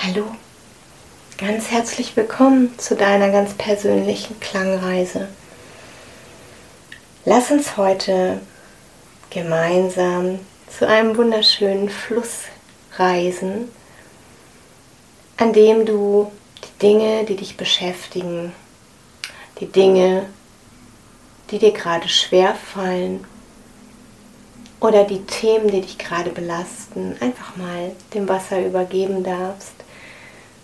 Hallo, ganz herzlich willkommen zu deiner ganz persönlichen Klangreise. Lass uns heute gemeinsam zu einem wunderschönen Fluss reisen, an dem du die Dinge, die dich beschäftigen, die Dinge, die dir gerade schwer fallen oder die Themen, die dich gerade belasten, einfach mal dem Wasser übergeben darfst,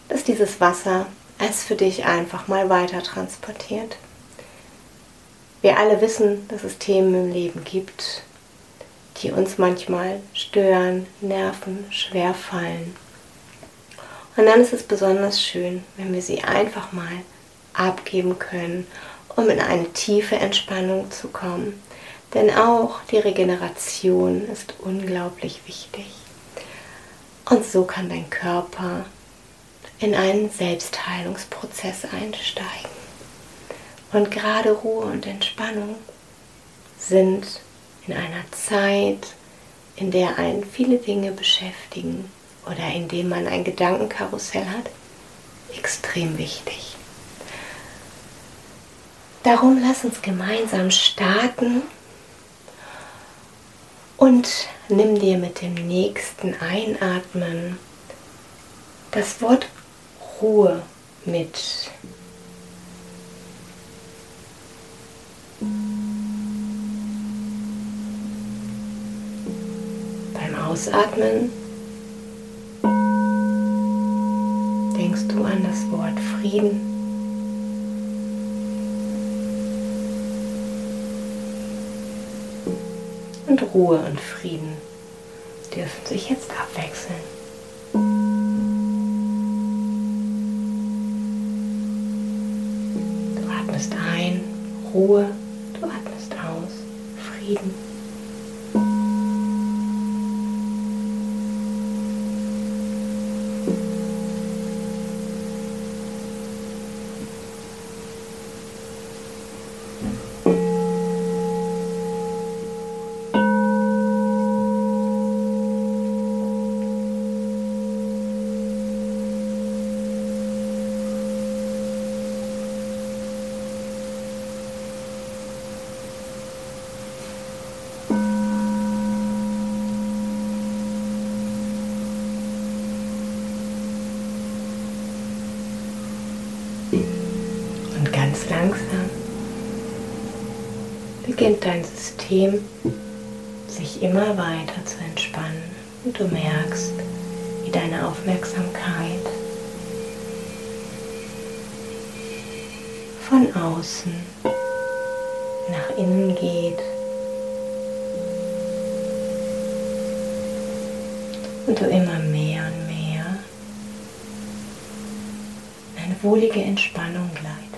dass dieses Wasser es für dich einfach mal weiter transportiert. Wir alle wissen, dass es Themen im Leben gibt, die uns manchmal stören, nerven, schwer fallen. Und dann ist es besonders schön, wenn wir sie einfach mal abgeben können, um in eine tiefe Entspannung zu kommen denn auch die Regeneration ist unglaublich wichtig. Und so kann dein Körper in einen Selbstheilungsprozess einsteigen. Und gerade Ruhe und Entspannung sind in einer Zeit, in der einen viele Dinge beschäftigen oder in dem man ein Gedankenkarussell hat, extrem wichtig. Darum lass uns gemeinsam starten und nimm dir mit dem nächsten Einatmen das Wort Ruhe mit. Beim Ausatmen denkst du an das Wort Frieden. und Ruhe und Frieden dürfen sich jetzt abwechseln. Ruhe, ganz langsam beginnt dein System sich immer weiter zu entspannen und du merkst, wie deine Aufmerksamkeit von außen nach innen geht und du immer mehr und mehr in eine wohlige Entspannung gleitest.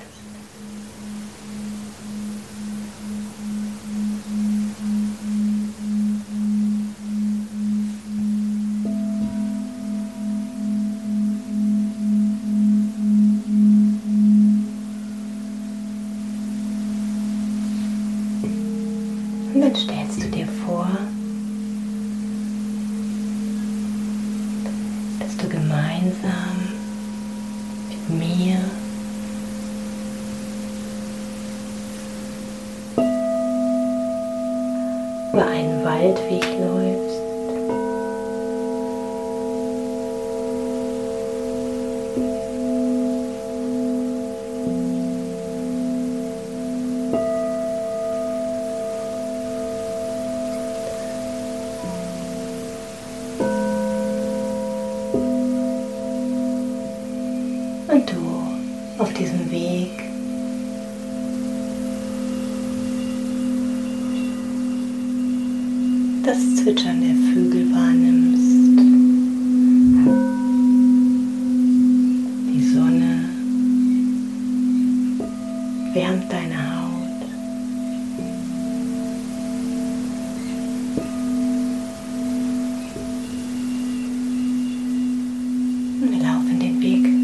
Diesem Weg das Zwitschern der Vögel wahrnimmst. Die Sonne wärmt deine Haut. Und wir laufen den Weg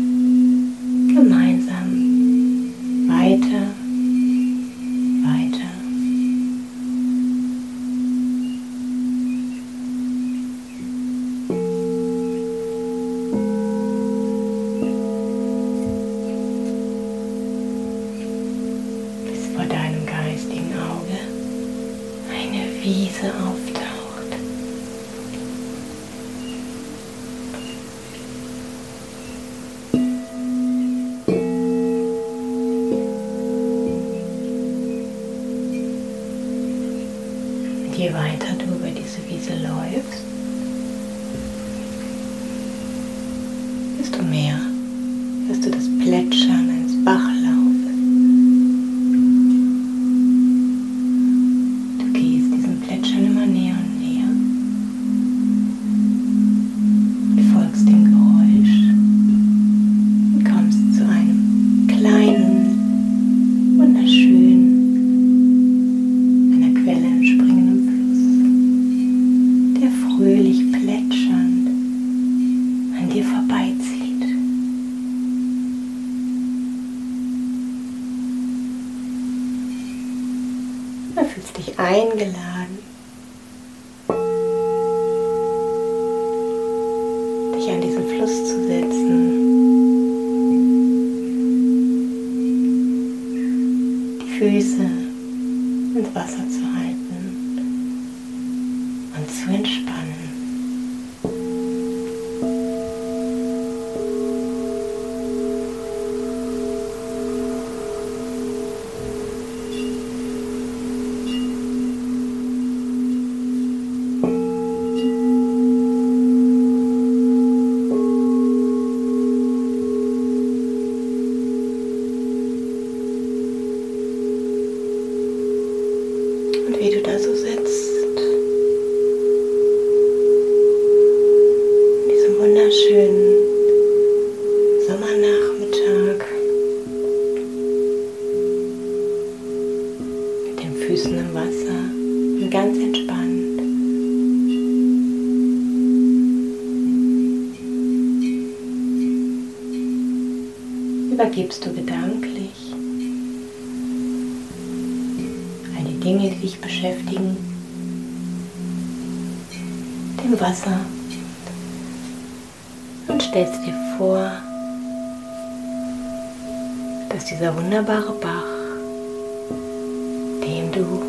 eingeladen, dich an diesen Fluss zu setzen. Die Füße ins Wasser zu halten übergibst du gedanklich. All die Dinge, die dich beschäftigen, dem Wasser. Und stellst dir vor, dass dieser wunderbare Bach, dem du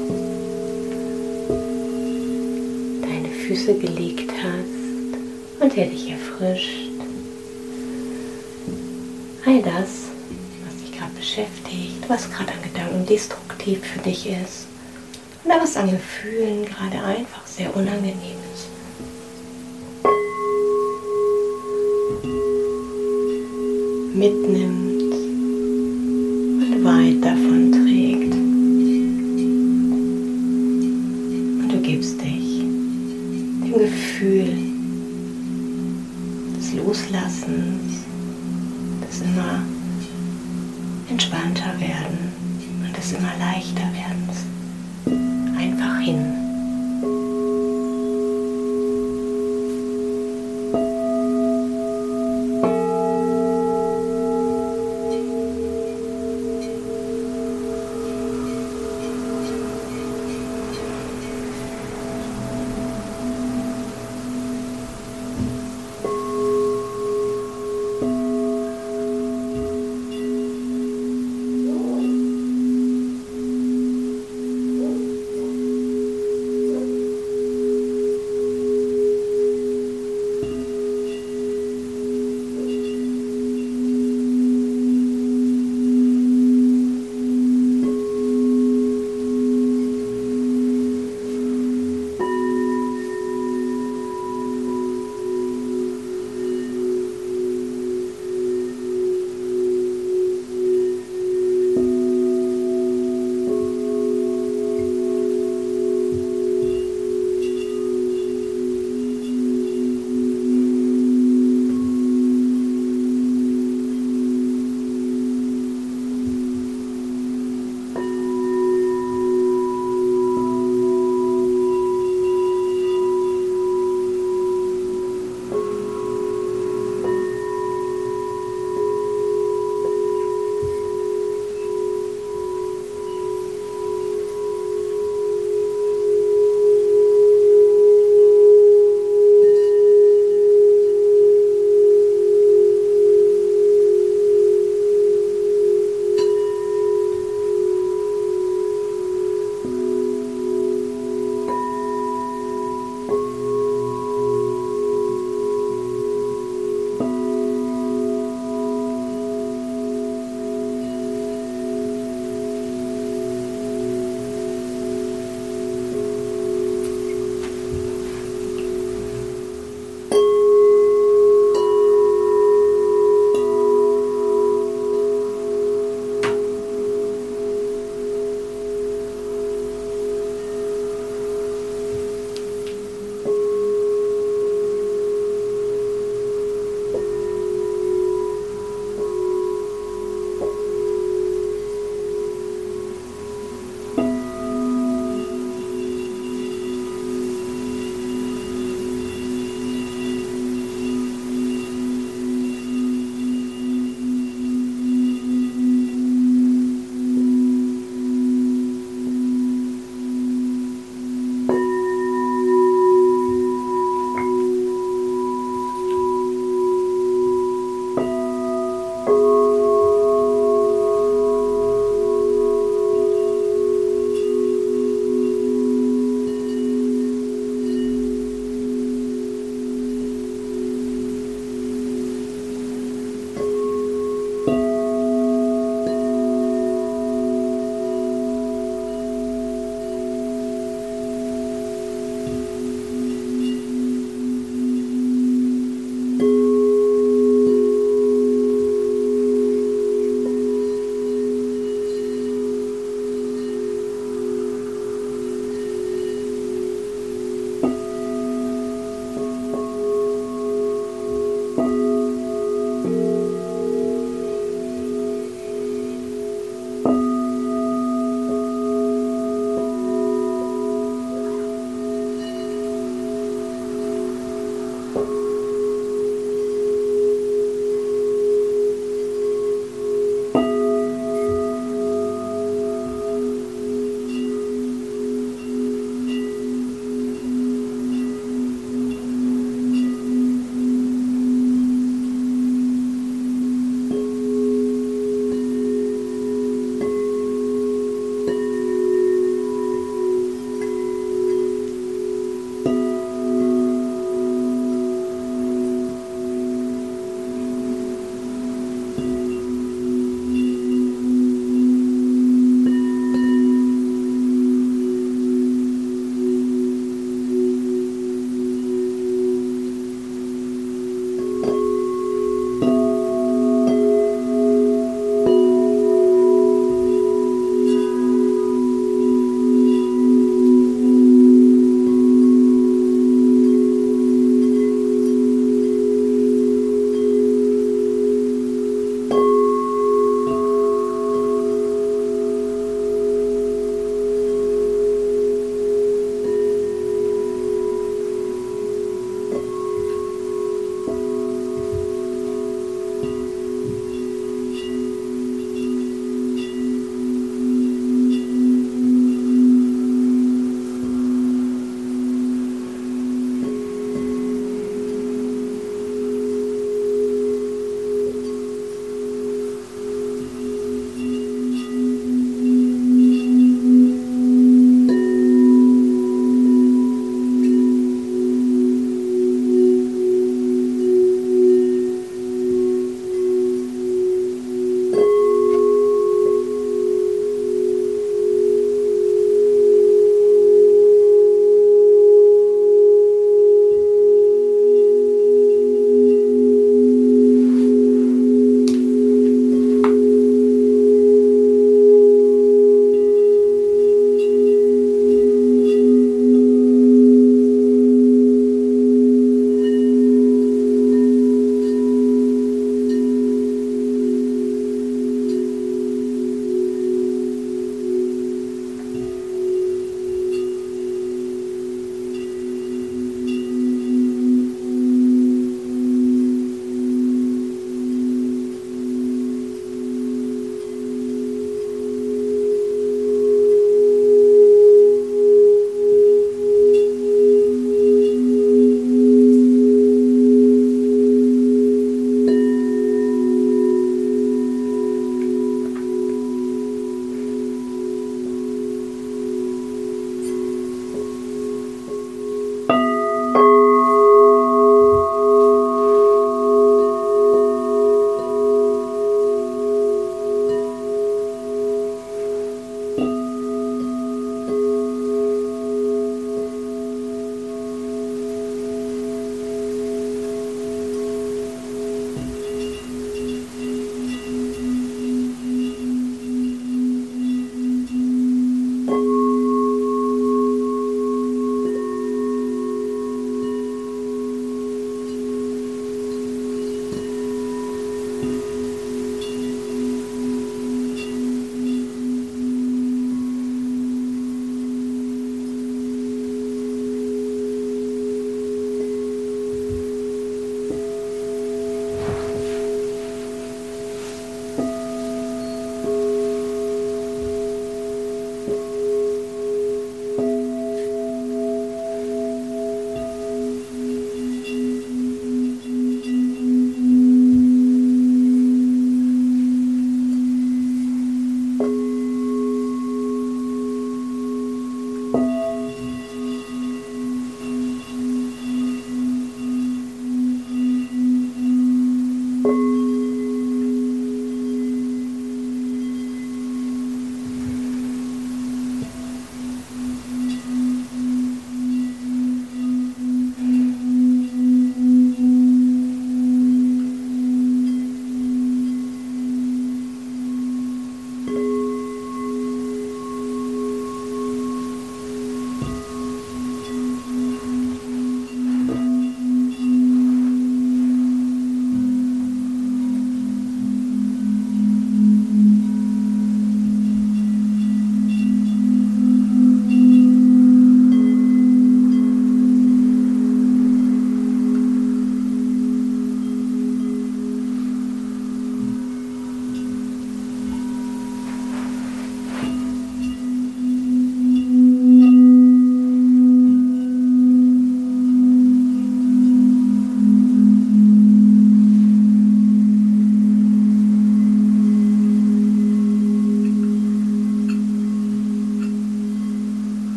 deine Füße gelegt hast und der dich erfrischt, all das beschäftigt, was gerade an Gedanken destruktiv für dich ist oder was an Gefühlen gerade einfach sehr unangenehm ist. Mitnimmt und weit davon trägt. Und du gibst dich dem Gefühl des Loslassens, des immer entspannter werden und es immer leichter werden.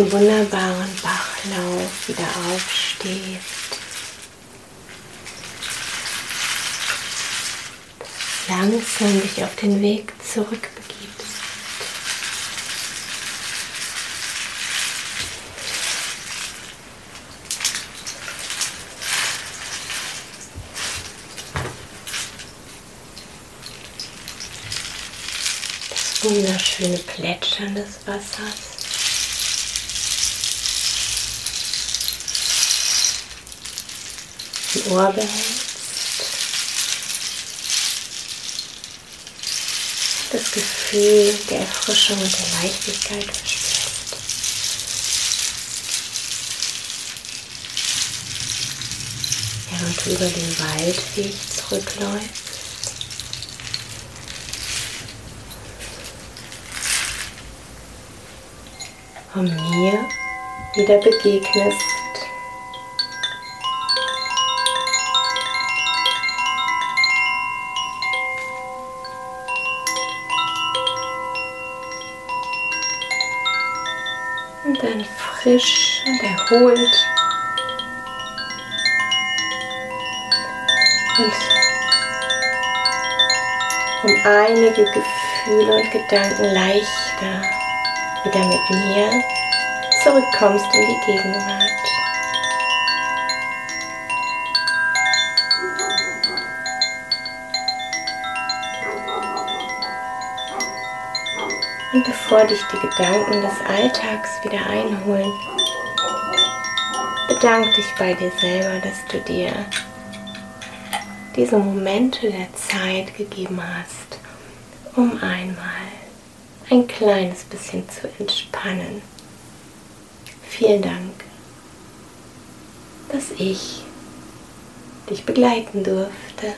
Diesem wunderbaren Bachlauf wieder aufstehst. Langsam dich auf den Weg zurückbegibst. Das wunderschöne Plätschern des Wassers. Im Ohr behältst. Das Gefühl der Erfrischung und der Leichtigkeit verspürst. Während du über den Waldweg zurückläufst. Und mir wieder begegnest erholt. Und um einige Gefühle und Gedanken leichter wieder mit mir zurückkommst in die Gegenwart. Und bevor dich die Gedanken des Alltags wieder einholen, bedank dich bei dir selber, dass du dir diese Momente der Zeit gegeben hast, um einmal ein kleines bisschen zu entspannen. Vielen Dank, dass ich dich begleiten durfte.